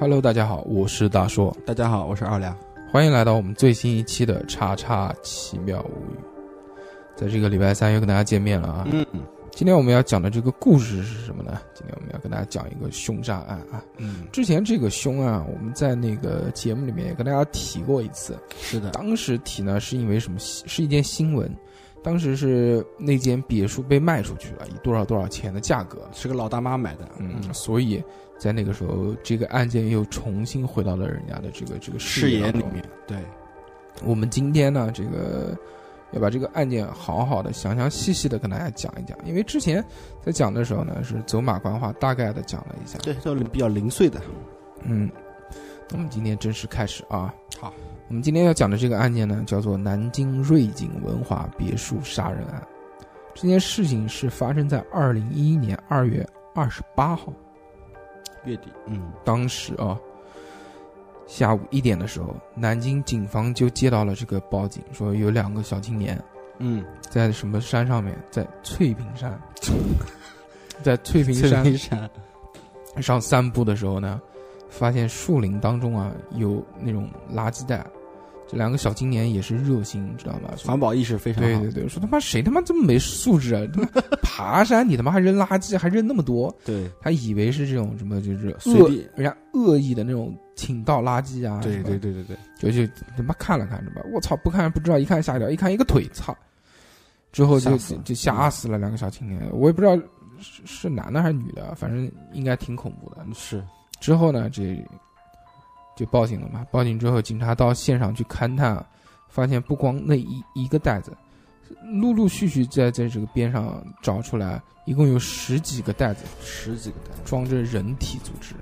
Hello，大家好，我是大硕，大家好，我是二两。欢迎来到我们最新一期的《叉叉奇妙物语》。在这个礼拜三又跟大家见面了啊！嗯今天我们要讲的这个故事是什么呢？今天我们要跟大家讲一个凶杀案啊。嗯，之前这个凶案我们在那个节目里面也跟大家提过一次，是的，当时提呢是因为什么？是一件新闻，当时是那间别墅被卖出去了，以多少多少钱的价格。是个老大妈买的。嗯，所以在那个时候，这个案件又重新回到了人家的这个这个视野里面，对，我们今天呢，这个要把这个案件好好的、详详细细的跟大家讲一讲，因为之前在讲的时候呢，是走马观花，大概的讲了一下。对，都比较零碎的。嗯，那我们今天正式开始啊。好，我们今天要讲的这个案件呢，叫做南京瑞景文华别墅杀人案。这件事情是发生在二零一一年二月二十八号。月底，嗯，当时啊，下午一点的时候，南京警方就接到了这个报警，说有两个小青年嗯，在什么山上面，在翠屏山，在翠屏山，上散步的时候呢，发现树林当中啊有那种垃圾袋。这两个小青年也是热心，你知道吗？环保意识非常好。对对对，说他妈谁他妈这么没素质啊？他 妈爬山你他妈还扔垃圾，还扔那么多？对他以为是这种什么就是恶人家恶意的那种倾倒垃圾啊，对对对对对，就就他妈看了看是吧？我操，不看不知道，一看吓一跳，一看一个腿，操！之后就吓就吓死了两个小青年，我也不知道是是男的还是女的，反正应该挺恐怖的。是，之后呢，这就报警了嘛。报警之后，警察到现场去勘探，发现不光那一一个袋子，陆陆续续在在这个边上找出来，一共有十几个袋子，十几个袋子装着人体组织。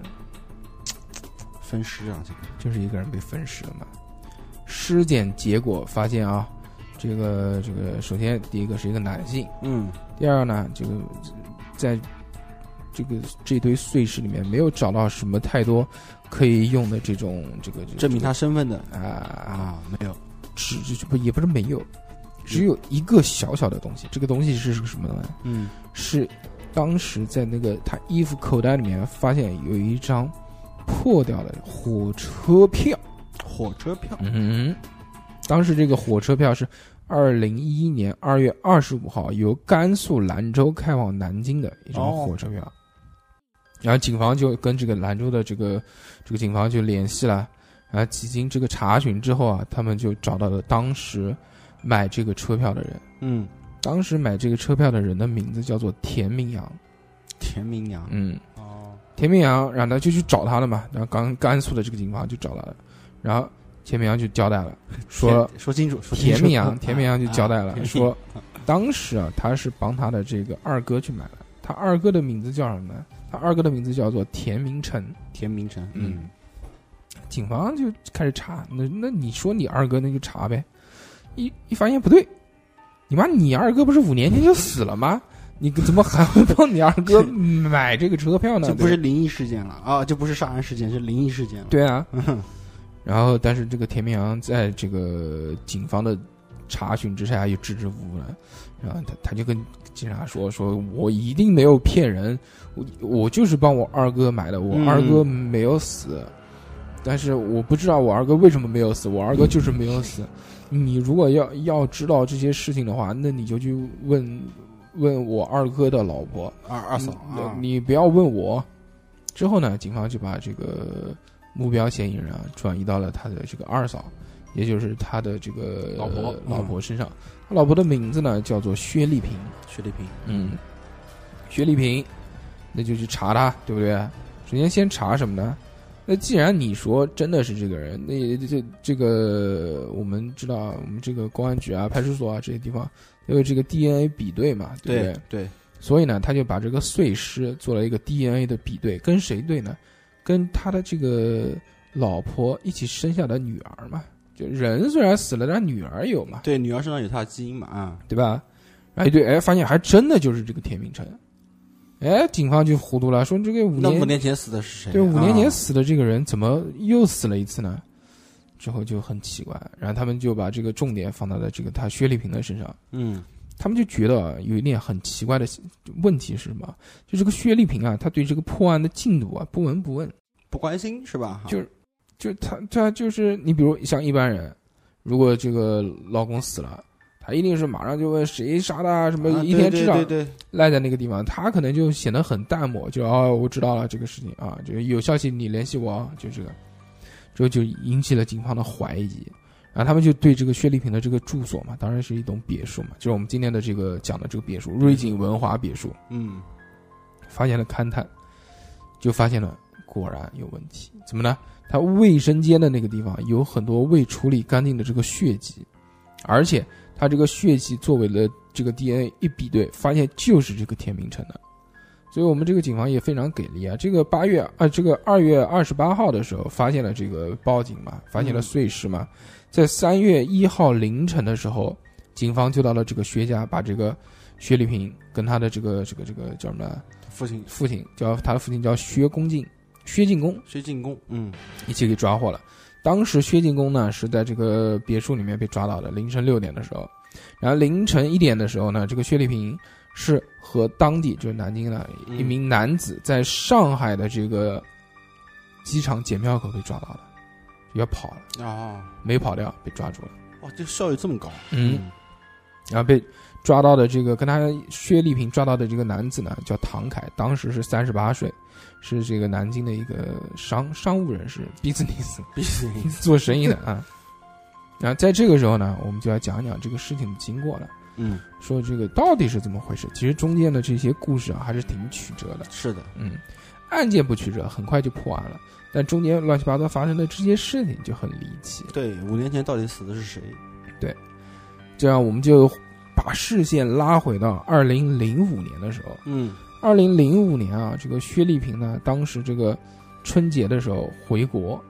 分尸啊，这个就是一个人被分尸了嘛。尸检结果发现啊，这个这个，首先第一个是一个男性，嗯，第二呢，这个在这个这堆碎石里面没有找到什么太多可以用的这种这个这个证明他身份的啊啊，啊，没有，只这不也不是没有，只有一个小小的东西。这个东西是个什么呢？嗯，是当时在那个他衣服口袋里面发现有一张破掉的火车票。火车票，嗯，当时这个火车票是二零一一年二月二十五号由甘肃兰州开往南京的一张哦火车票。然后警方就跟这个兰州的这个这个警方就联系了，然后几经这个查询之后啊，他们就找到了当时买这个车票的人。嗯，当时买这个车票的人的名字叫做田明阳。田明阳，嗯，哦，田明阳，然后他就去找他了嘛。然后刚甘肃的这个警方就找到了，然后田明阳就交代了，说说清楚，说清楚田明阳，田明阳就交代了，啊说当时啊，他是帮他的这个二哥去买的。他二哥的名字叫什么呢？他二哥的名字叫做田明成。田明成，嗯嗯，警方就开始查，那那你说你二哥那就查呗。一一发现不对，你妈你二哥不是五年前就死了吗？你怎么还会帮你二哥 买这个车票呢？这不是灵异事件了啊，这不是杀人事件，是灵异事件了。对啊，嗯，然后，但是这个田明阳在这个警方的查询之下又支支吾吾了，然后他他就跟警察说：“说我一定没有骗人，我我就是帮我二哥买的，我嗯。二哥没有死，但是我不知道我二哥为什么没有死，我二哥就是没有死。你如果要要知道这些事情的话，那你就去问问我二哥的老婆，二二嫂。你啊，你不要问我。之后呢，警方就把这个目标嫌疑人啊转移到了他的这个二嫂，也就是他的这个老婆呃老婆身上。他老婆的名字呢叫做薛丽萍。薛丽萍，嗯，薛丽萍，那就去查他，对不对？首先先查什么呢？那既然你说真的是这个人，那这这个我们知道，我们这个公安局啊、派出所啊这些地方因为这个 DNA 比对嘛，对不对？对对，所以呢，他就把这个碎尸做了一个 DNA 的比对，跟谁对呢？跟他的这个老婆一起生下的女儿嘛。就人虽然死了，但女儿有嘛，对，女儿身上有她的基因嘛啊，对吧？然后一对，哎，发现还真的就是这个田明成。哎，警方就糊涂了，说这个五那年五年前死的是谁？对五年前啊死的这个人怎么又死了一次呢？之后就很奇怪，然后他们就把这个重点放到了这个他薛丽萍的身上。嗯他们就觉得啊有一点很奇怪的问题是什么？就这个薛丽萍啊，她对这个破案的进度啊不闻不问，不关心是吧？就就他他就是你，比如像一般人，如果这个老公死了，他一定是马上就问谁杀的啊，什么啊一天至少赖在那个地方，他可能就显得很淡漠，就哦，我知道了这个事情啊，就有消息你联系我啊，就这个，之后就引起了警方的怀疑，然后他们就对这个薛丽萍的这个住所嘛，当然是一栋别墅嘛，就是我们今天的这个讲的这个别墅瑞景文华别墅，嗯，发现了勘探，就发现了果然有问题，怎么呢？它卫生间的那个地方有很多未处理干净的这个血迹，而且它这个血迹作为了这个 DNA 一比对，发现就是这个田明成的。所以我们这个警方也非常给力啊！这个八月啊，这个二月二十八号的时候发现了这个报警嘛，发现了碎尸嘛，在三月一号凌晨的时候，警方就到了这个薛家，把这个薛丽萍跟他的这个这个这个叫什么父亲。父亲叫他的父亲叫薛公进，薛进公薛进公，嗯。一起给抓获了。当时薛进公呢是在这个别墅里面被抓到的，凌晨六点的时候，然后凌晨一点的时候呢，这个薛丽萍是和当地就是南京的一名男子在上海的这个机场检票口被抓到的，要跑了，啊，没跑掉，被抓住了。哇，这效率这么高，嗯，然后被抓到的这个跟他薛丽萍抓到的这个男子呢，叫唐凯，当时是三十八岁，是这个南京的一个商商务人士，business business 做生意的啊。然后在这个时候呢，我们就要讲讲这个事情的经过了，嗯，说这个到底是怎么回事。其实中间的这些故事啊，还是挺曲折的。是的，嗯，案件不曲折，很快就破案了，但中间乱七八糟发生的这些事情就很离奇。对，五年前到底死的是谁？对这样我们就把视线拉回到二零零五年的时候。嗯二零零五年啊，这个薛丽萍呢，当时这个春节的时候回国，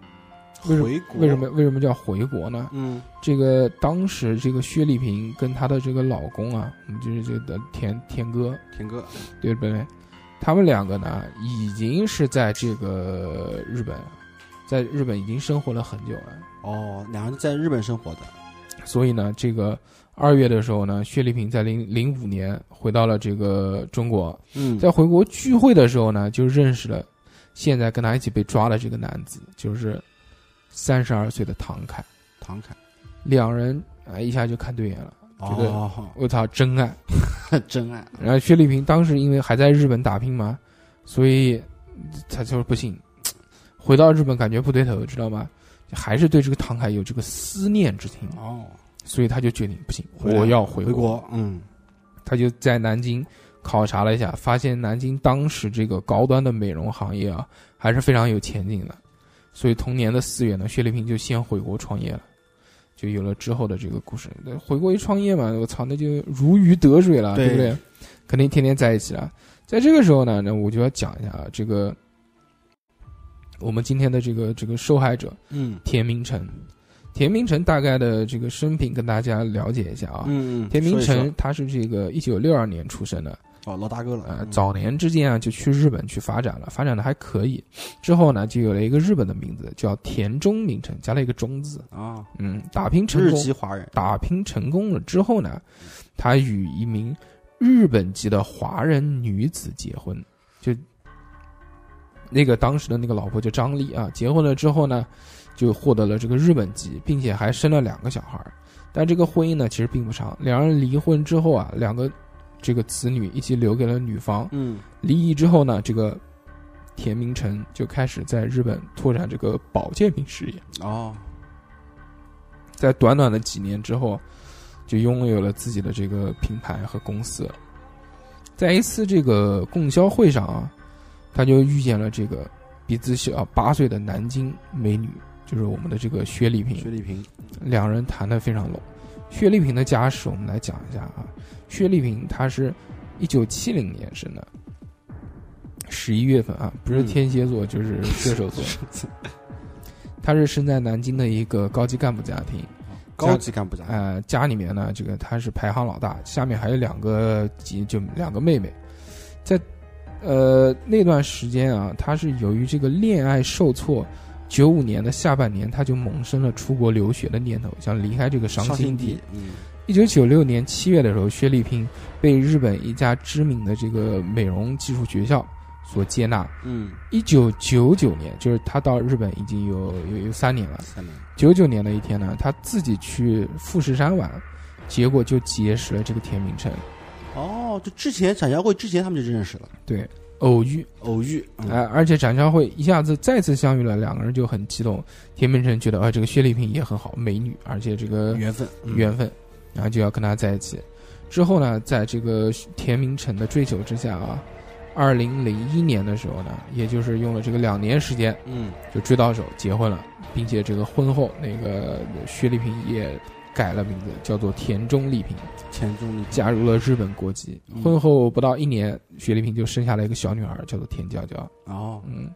为什么回国为什么？为什么叫回国呢？嗯这个当时这个薛丽萍跟她的这个老公啊，我们就是这个田田哥，田哥，对不对？他们两个呢，已经是在这个日本，在日本已经生活了很久了。哦，两人在日本生活的，所以呢，这个二月的时候呢，薛丽萍在零零五年回到了这个中国，嗯，在回国聚会的时候呢，就认识了现在跟他一起被抓的这个男子，就是三十二岁的唐凯。唐凯，两人啊一下就看对眼了，觉得哦，我操真爱。真爱，然后薛丽萍当时因为还在日本打拼嘛，所以他就是不行，回到日本感觉不对头，知道吗？还是对这个唐凯有这个思念之情，哦，所以他就决定不行，我要回回国，嗯他就在南京考察了一下，发现南京当时这个高端的美容行业啊，还是非常有前景的。所以同年的四月呢，薛丽萍就先回国创业了，就有了之后的这个故事。那回国一创业嘛，我操，那就如鱼得水了，对对不对？肯定天天在一起了。在这个时候呢，那我就要讲一下啊，这个我们今天的这个这个受害者嗯田明成。田明成大概的这个生平跟大家了解一下啊。嗯嗯，田明成他是这个一九六二年出生的，哦，老大哥了，呃，嗯早年之间啊就去日本去发展了，发展的还可以。之后呢，就有了一个日本的名字叫田中明成，加了一个中字。啊，嗯，打拼成日功，籍华人，打拼成功了之后呢，他与一名日本籍的华人女子结婚，就那个当时的那个老婆叫张丽啊，结婚了之后呢，就获得了这个日本籍，并且还生了两个小孩儿。但这个婚姻呢，其实并不长。两人离婚之后啊，两个这个子女一起留给了女方。嗯离异之后呢，这个田明成就开始在日本拓展这个保健品事业。哦，在短短的几年之后，就拥有了自己的这个品牌和公司。在一次这个供销会上啊，他就遇见了这个比自己小八岁的南京美女，就是我们的这个薛丽萍。薛丽萍，两人谈得非常拢。薛丽萍的家世我们来讲一下啊，薛丽萍她是一九七零年生的，十一月份啊，不是嗯天蝎座、就是射手座。她是生在南京的一个高级干部家庭，高级干部家，呃，家里面呢，这个她是排行老大，下面还有两个几就两个妹妹，在呃那段时间啊，她是由于这个恋爱受挫，九五年的下半年，他就萌生了出国留学的念头，想离开这个伤伤心心地一九九六年七月的时候，薛丽萍被日本一家知名的这个美容技术学校所接纳。嗯，一九九九年，就是他到日本已经有有有三年了。三年，九九年的一天呢，他自己去富士山玩，结果就结识了这个田明成。哦，就之前展销会之前他们就认识了，对，偶遇，偶遇，嗯哎、而且展销会一下子再次相遇了，两个人就很激动。田明成觉得，啊、这个薛丽萍也很好，美女，而且这个缘分，嗯缘分，然后就要跟他在一起。之后呢，在这个田明成的追求之下啊，二零零一年的时候呢，也就是用了这个两年时间嗯，就追到手，结婚了，并且这个婚后那个薛丽萍也改了名字，叫做田中丽萍，田中丽，加入了日本国籍。嗯婚后不到一年，雪丽萍就生下了一个小女儿，叫做田娇娇。哦，嗯，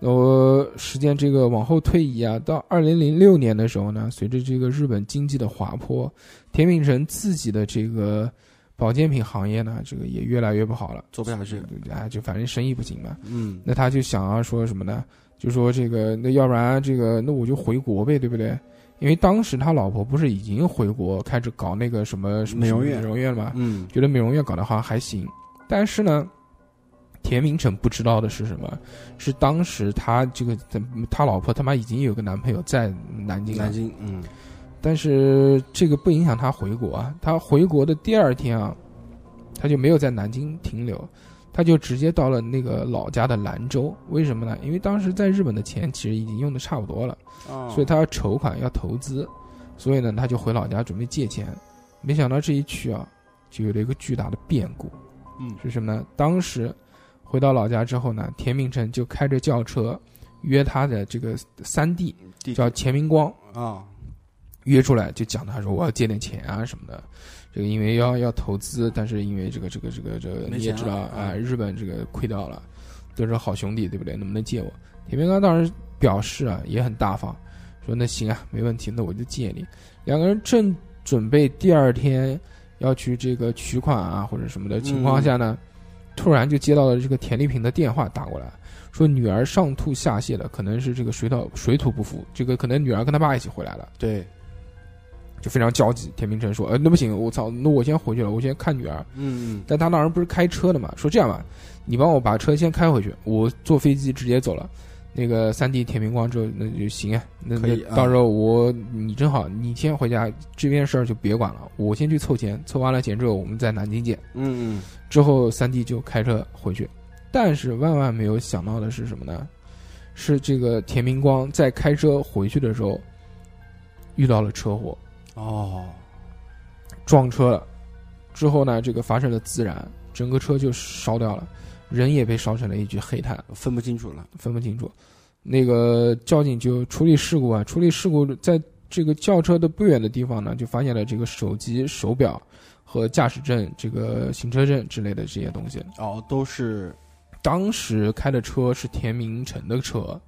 我，时间这个往后推移啊，到二零零六年的时候呢，随着这个日本经济的滑坡，田明琛自己的这个保健品行业呢，这个也越来越不好了，做不下去，啊，就反正生意不行嘛。嗯，那他就想要说什么呢？就说这个，那要不然这个，那我就回国呗，对不对？因为当时他老婆不是已经回国开始搞那个什么美容院美容院了吗？嗯，觉得美容院搞得好像还行，但是呢，田明成不知道的是什么？是当时他这个他老婆他妈已经有个男朋友在南京了，南京，嗯，但是这个不影响他回国啊。他回国的第二天啊，他就没有在南京停留，他就直接到了那个老家的兰州。为什么呢？因为当时在日本的钱其实已经用的差不多了。哦，所以他要筹款要投资，所以呢，他就回老家准备借钱。没想到这一去啊，就有了一个巨大的变故，嗯，是什么呢？当时回到老家之后呢，田明成就开着轿车约他的这个三弟叫钱明光啊，约出来，就讲他说我要借点钱啊什么的。这个因为要要投资，但是因为这个这个这个这个你也知道啊、日本这个亏掉了，都是好兄弟，对不对？能不能借我？田明刚当时表示啊，也很大方，说那行啊，没问题，那我就借你。两个人正准备第二天要去这个取款啊或者什么的情况下呢，突然就接到了这个田丽萍的电话打过来，说女儿上吐下泻的，可能是这个水土水土不服，这个可能女儿跟他爸一起回来了。对，就非常焦急。田明成说：“呃，那不行，我操，那我先回去了，我先看女儿。嗯嗯，但他当时不是开车的嘛，说这样吧，你帮我把车先开回去，我坐飞机直接走了。那个三弟田明光之后，那就行啊，那可以啊那到时候我你正好，你先回家，这边事儿就别管了，我先去凑钱，凑完了钱之后，我们在南京见。嗯嗯，之后三弟就开车回去，但是万万没有想到的是什么呢？是这个田明光在开车回去的时候遇到了车祸。”哦，撞车了，之后呢，这个发生了自燃，整个车就烧掉了，人也被烧成了一具黑炭，分不清楚了，分不清楚。那个交警就处理事故啊，处理事故，在这个轿车的不远的地方呢，就发现了这个手机、手表和驾驶证、这个行车证之类的这些东西。哦，都是，当时开的车是田明成的车，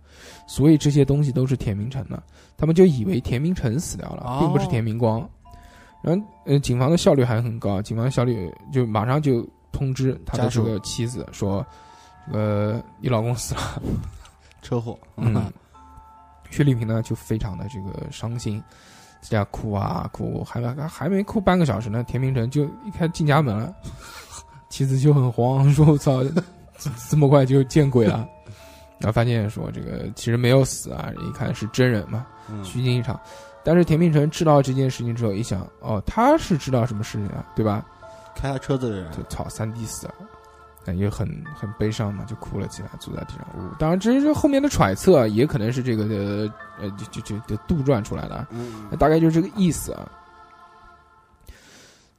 所以这些东西都是田明成的，他们就以为田明成死掉了，哦并不是田明光。然后，呃，警方的效率还很高，警方效率就马上就通知他的这个妻子说，呃，你老公死了。车祸，嗯，薛丽萍呢就非常的这个伤心，在家哭啊哭，还还还没哭半个小时呢，田明成就一开进家门了，妻子就很慌，说我操，这这么快就见鬼了。然后发现说这个其实没有死啊，一看是真人嘛，嗯虚惊一场。但是田明成知道这件事情之后，一想，哦，他是知道什么事情啊，对吧？开他车子的人，就操，三弟死了，感觉很很悲伤嘛，就哭了起来，坐在地上。呜当然，这是后面的揣测啊，也可能是这个的呃，就就就就杜撰出来的啊，嗯大概就是这个意思啊。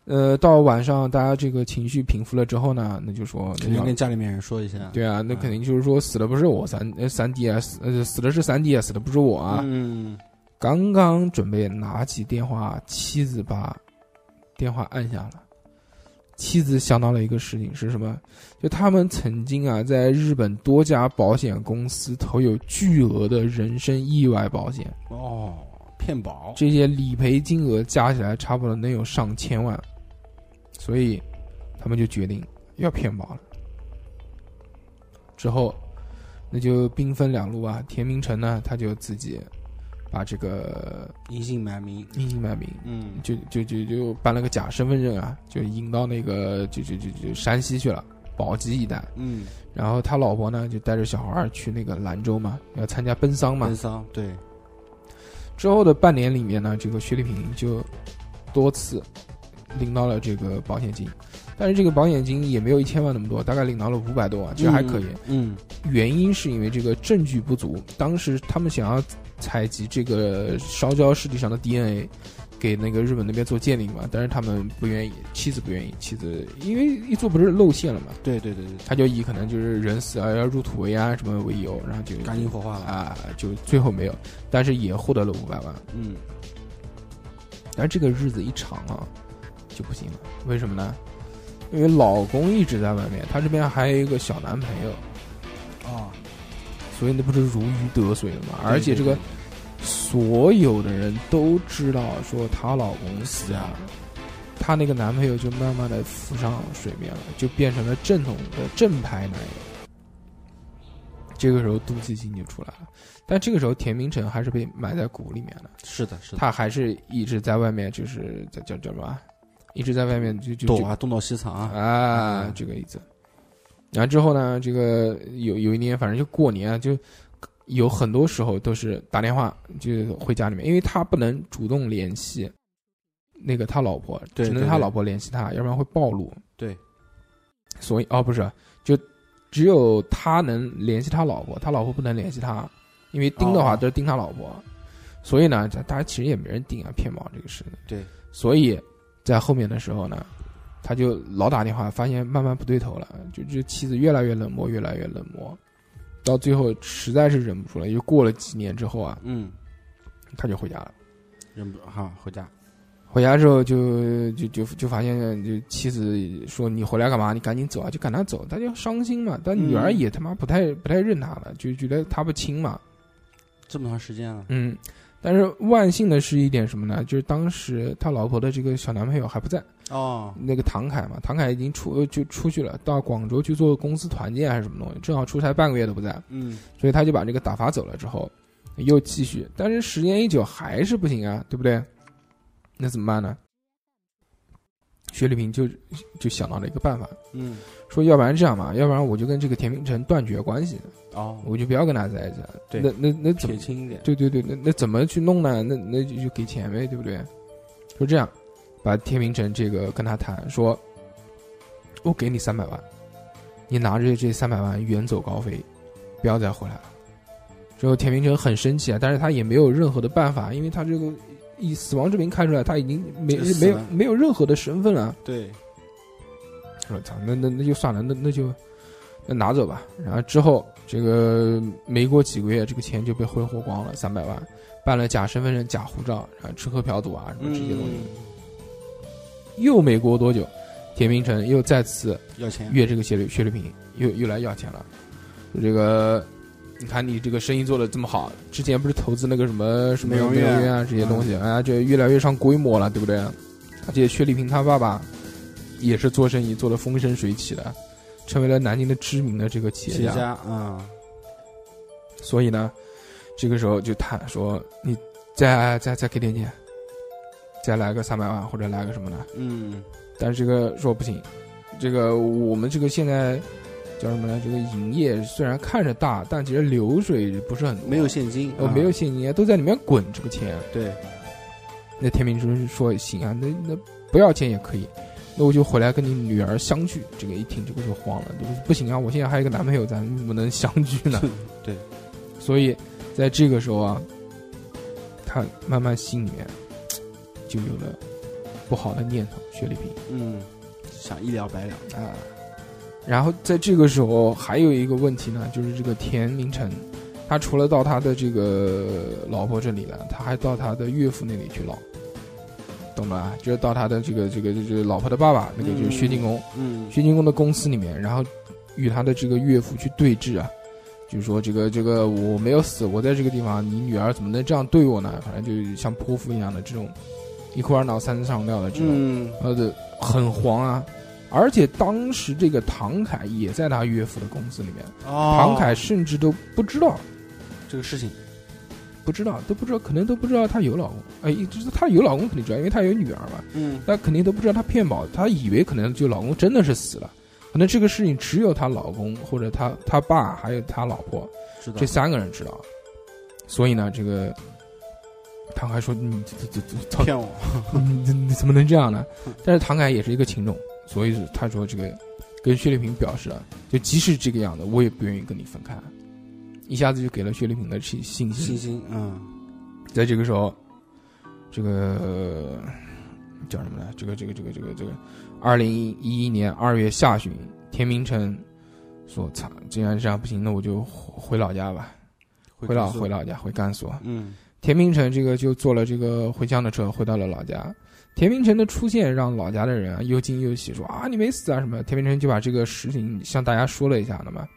呃，到晚上大家这个情绪平复了之后呢，那就说肯定那要跟家里面人说一下，对啊，那嗯肯定就是说死的不是我三呃三弟啊，死呃死的是三弟啊，死的不是我啊。嗯，刚刚准备拿起电话，妻子把电话按下了。妻子想到了一个事情是什么？就他们曾经啊，在日本多家保险公司投有巨额的人身意外保险，哦，骗保，这些理赔金额加起来差不多能有上千万，所以他们就决定要骗保了。之后，那就兵分两路啊。田明成呢，他就自己把这个隐姓埋名，隐姓埋名，嗯，就就就就办了个假身份证啊，就引到那个就就就就山西去了。宝鸡一带。嗯，然后他老婆呢就带着小孩儿去那个兰州嘛，要参加奔丧嘛奔。丧，对，之后的半年里面呢，这个薛丽萍就多次领到了这个保险金，但是这个保险金也没有一千万那么多，大概领到了五百多万，其实还可以。嗯，原因是因为这个证据不足，当时他们想要采集这个烧焦尸体上的 DNA，给那个日本那边做鉴定嘛，但是他们不愿意，妻子不愿意，妻子因为一做不是露馅了嘛，对对对对，他就以可能就是人死啊要入土为安什么为由，然后就赶紧火化了，啊，就最后没有，但是也获得了五百万。嗯，但是这个日子一长啊，就不行了。为什么呢？因为老公一直在外面，她这边还有一个小男朋友，啊，所以那不是如鱼得水了吗？而且这个所有的人都知道说她老公死啊，她那个男朋友就慢慢的浮上水面了，就变成了正统的正牌男友。这个时候妒忌心就出来了，但这个时候田明成还是被埋在鼓里面的。是的，是的，他还是一直在外面，就是在叫叫什么，一直在外面就就就躲啊，东躲西藏啊，啊嗯，这个意思。然后之后呢，这个有有一年，反正就过年啊，就有很多时候都是打电话就回家里面，因为他不能主动联系那个他老婆，只能他老婆联系他，要不然会暴露。对，所以哦，不是，就只有他能联系他老婆，他老婆不能联系他，因为盯的话哦都是盯他老婆。所以呢，大家其实也没人盯啊，骗保这个事。对，所以在后面的时候呢，他就老打电话，发现慢慢不对头了，就这妻子越来越冷漠，越来越冷漠，到最后实在是忍不住了，又过了几年之后啊，嗯，他就回家了。忍不住哈回家，回家之后就就就就发现，就妻子说你回来干嘛？你赶紧走啊！就赶他走，他就伤心嘛。但女儿嗯也他妈不太不太认他了，就觉得他不亲嘛。这么长时间了，嗯，但是万幸的是一点什么呢？就是当时他老婆的这个小男朋友还不在，哦，那个唐凯嘛，唐凯已经出就出去了，到广州去做公司团建还是什么东西，正好出差半个月都不在，嗯，所以他就把这个打发走了之后，又继续，但是时间一久还是不行啊，对不对？那怎么办呢？薛丽萍就就想到了一个办法，嗯，说要不然这样吧，要不然我就跟这个田明成断绝关系，哦，我就不要跟他在一起了。对那那那怎么撇？清一点，对对对，那那怎么去弄呢？那那就就给钱呗，对不对？就这样，把田明成这个跟他谈说，我给你三百万，你拿着这三百万远走高飞，不要再回来了。之后田明成很生气啊，但是他也没有任何的办法，因为他这个以死亡之名看出来他已经没没有没有任何的身份了。对，我操，那那那就算了，那那就那拿走吧。然后之后这个没过几个月，这个钱就被挥霍光了，三百万，办了假身份证、假护照，然后吃喝嫖赌啊什么这些东西。嗯，又没过多久，田明成又再次要钱，约这个薛丽薛丽萍，又又来要钱了。这个，你看你这个生意做的这么好，之前不是投资那个什么什么美容院院啊这些东西，哎，就越来越上规模了，对不对？而且薛丽萍她爸爸也是做生意做的风生水起的，成为了南京的知名的这个企业家。啊，所以呢，这个时候就谈说，你再再再给点钱，再来个三百万或者来个什么的。嗯，但是这个说不行，这个我们这个现在叫什么呢？这个营业虽然看着大，但其实流水不是很多没有现金，呃啊没有现金，都在里面滚这个钱。对，那天明春说行啊，那那不要钱也可以，那我就回来跟你女儿相聚。这个一听这个就慌了，对不不行啊，我现在还有一个男朋友，咱怎么能相聚呢？对，所以在这个时候啊，他慢慢心里面就有了不好的念头，薛丽萍。嗯，想一了百了，啊。然后在这个时候还有一个问题呢，就是这个田明成，他除了到他的这个老婆这里了，他还到他的岳父那里去捞，懂了吧？就是到他的这个这个就是老婆的爸爸，那个就是薛定公，嗯，薛定公的公司里面，然后与他的这个岳父去对峙啊。就是说，这个这个我没有死，我在这个地方，你女儿怎么能这样对我呢？反正就像泼妇一样的这种，一哭二闹三上吊的这种，嗯，呃，的很黄啊。而且当时这个唐凯也在他岳父的公司里面，哦，唐凯甚至都不知道，这个事情，不知道都不知道，可能都不知道他有老公。哎，就是他有老公肯定知道，因为他有女儿嘛。嗯，那肯定都不知道他骗保，他以为可能就老公真的是死了，可能这个事情只有她老公或者她她爸还有她老婆知道这三个人知道，所以呢，这个唐凯说：“你这这这操，骗我，你你你怎么能这样呢？”但是唐凯也是一个情种，所以他说这个跟薛丽萍表示啊，就即使这个样子，我也不愿意跟你分开，一下子就给了薛丽萍的信信心。信心，嗯，在这个时候，这个、呃叫什么呢？这个这个这个这个这个，二零一一年二月下旬，田明成说：“操，既然这样不行，那我就回回老家吧，回老回，老家回甘肃。”嗯，田明成这个就坐了这个回乡的车，回到了老家。田明成的出现让老家的人啊又惊又喜，说啊你没死啊什么。田明成就把这个事情向大家说了一下那么。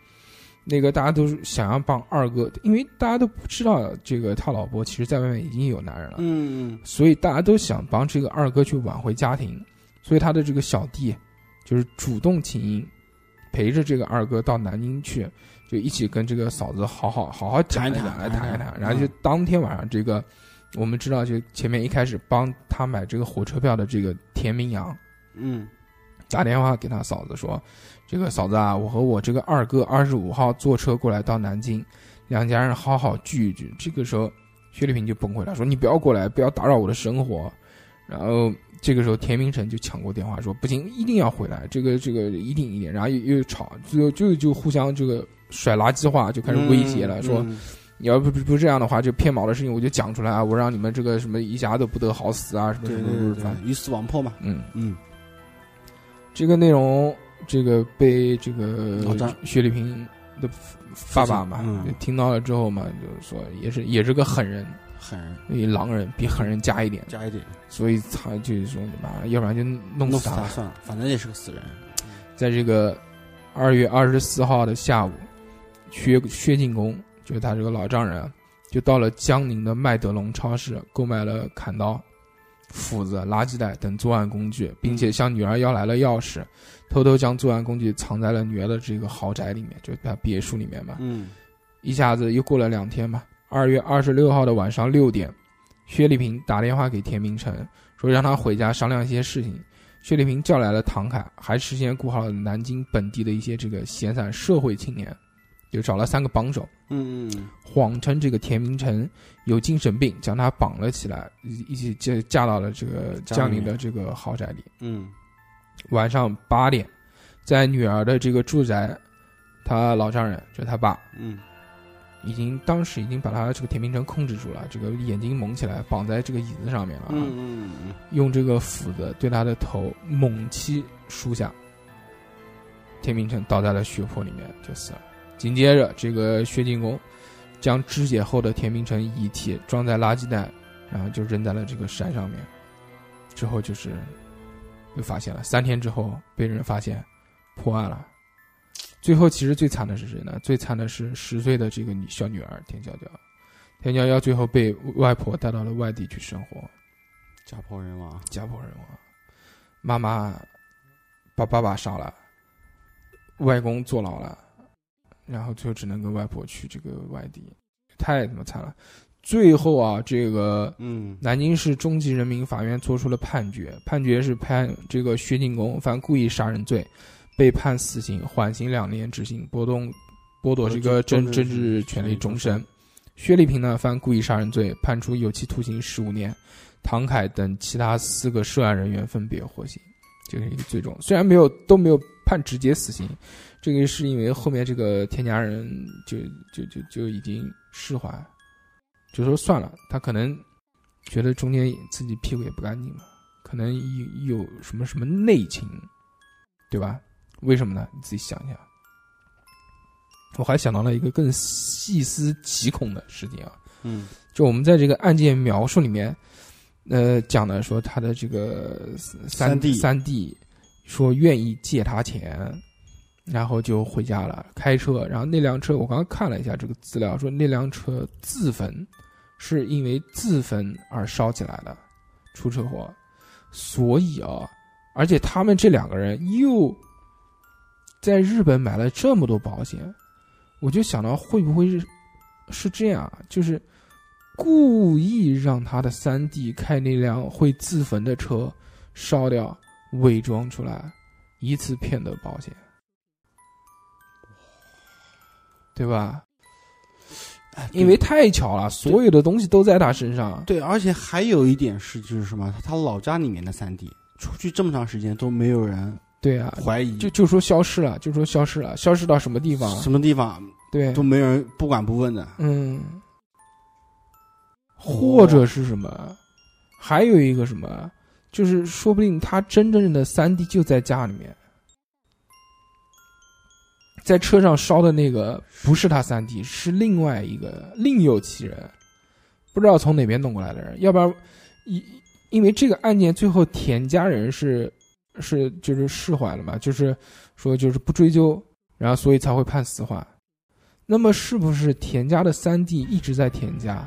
那个大家都想要帮二哥，因为大家都不知道这个他老婆其实在外面已经有男人了，嗯嗯，所以大家都想帮这个二哥去挽回家庭。所以他的这个小弟就是主动请缨陪着这个二哥到南京去，就一起跟这个嫂子好好好好讲一谈，来谈一谈然后就当天晚上，这个我们知道，就前面一开始帮他买这个火车票的这个田明阳嗯，打电话给他嫂子说：“这个嫂子啊，我和我这个二哥二十五号坐车过来到南京，两家人好好聚一聚。”这个时候，薛丽萍就崩溃了，说：“你不要过来，不要打扰我的生活。”然后这个时候，田明成就抢过电话说：“不行，一定要回来，这个这个一定一定。”然后又又吵，就就就互相这个甩垃圾话，就开始威胁了，说：“嗯你要不不不这样的话，就骗毛的事情我就讲出来啊，我让你们这个什么一家都不得好死啊，什么什么鱼死网破嘛，嗯。”嗯，这个内容，这个被这个薛丽萍的爸爸嘛，嗯。听到了之后嘛，就是说也是也是个狠人，狠人。比狼人比狠人加一点，加一点，所以他就是说你妈，要不然就弄弄死死他吧。他算了，反正也是个死人，在这个二月二十四号的下午，薛薛进公就是他这个老丈人啊，就到了江宁的麦德龙超市购买了砍刀、斧子、垃圾袋等作案工具，并且向女儿要来了钥匙，偷偷将作案工具藏在了女儿的这个豪宅里面，就是他别墅里面嘛。嗯一下子又过了两天嘛，二月二十六号的晚上六点，薛丽萍打电话给田明成，说让他回家商量一些事情。薛丽萍叫来了唐凯，还事先雇好了南京本地的一些这个闲散社会青年，就找了三个帮手，嗯嗯谎称这个田明成有精神病，将他绑了起来，一一起就架到了这个江家里面宁。的这个豪宅里。嗯。晚上八点，在女儿的这个住宅，他老丈人就是他爸，嗯。已经当时已经把他这个田明成控制住了，这个眼睛蒙起来，绑在这个椅子上面了啊，嗯嗯嗯。用这个斧子对他的头猛击数下，田明成倒在了血泊里面就死了。紧接着，这个薛进公将肢解后的田明成遗体装在垃圾袋，然后就扔在了这个山上面。之后就是被发现了，三天之后被人发现，破案了。最后其实最惨的是谁呢？最惨的是十岁的这个女小女儿田娇娇，田娇娇最后被外婆带到了外地去生活，家破人亡，家破人亡，妈妈把爸爸杀了，外公坐牢了，然后最后只能跟外婆去这个外地，太他妈惨了。最后啊，这个嗯南京市中级人民法院作出了判决，判决是判这个薛进公犯故意杀人罪，被判死刑，缓刑两年执行，剥夺剥夺这个政政治权利终身。薛丽萍呢犯故意杀人罪，判处有期徒刑十五年。唐凯等其他四个涉案人员分别获刑，这个是一个最终，虽然没有都没有判直接死刑，这个是因为后面这个田家人就就就就已经释怀，就说算了，他可能觉得中间自己屁股也不干净嘛，可能有有什么什么内情，对吧？为什么呢？你自己想一下。我还想到了一个更细思极恐的事情啊，嗯就我们在这个案件描述里面，呃，讲的说他的这个三三弟三弟说愿意借他钱，然后就回家了，开车，然后那辆车我刚刚看了一下这个资料，说那辆车自焚，是因为自焚而烧起来的，出车祸，所以啊，而且他们这两个人又在日本买了这么多保险，我就想到会不会是是这样，就是。故意让他的三弟开那辆会自焚的车烧掉，伪装出来，一次骗的保险。对吧？哎因为太巧了，所有的东西都在他身上。对，而且还有一点是，就是什么，他老家里面的三弟出去这么长时间都没有人对啊，怀疑，就就说消失了，就说消失了，消失到什么地方？什么地方对都，没人不管不问的。嗯，或者是什么？还有一个什么？就是说不定他真正的三弟就在家里面，在车上烧的那个不是他三弟，是另外一个另有其人，不知道从哪边弄过来的人。要不然，因因为这个案件最后田家人是是就是释怀了嘛，就是说就是不追究，然后所以才会判死缓。那么是不是田家的三弟一直在田家？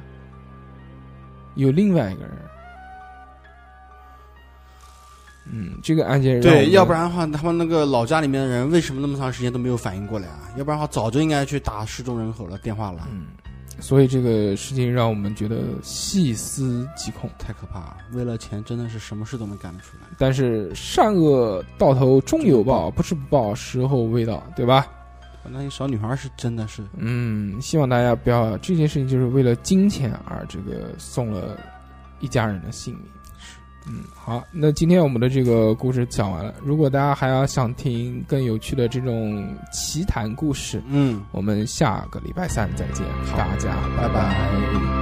有另外一个人？嗯，这个案件对，要不然的话，他们那个老家里面的人为什么那么长时间都没有反应过来啊？要不然的话，早就应该去打失踪人口了电话了，嗯，所以这个事情让我们觉得细思极恐。太可怕了。为了钱，真的是什么事都能干得出来。但是善恶到头终有报，不是不报，时候未到，对吧？那些小女孩是真的是，嗯，希望大家不要这件事情就是为了金钱而这个送了一家人的性命。嗯，好，那今天我们的这个故事讲完了。如果大家还要想听更有趣的这种奇谈故事，嗯，我们下个礼拜三再见，大家拜拜拜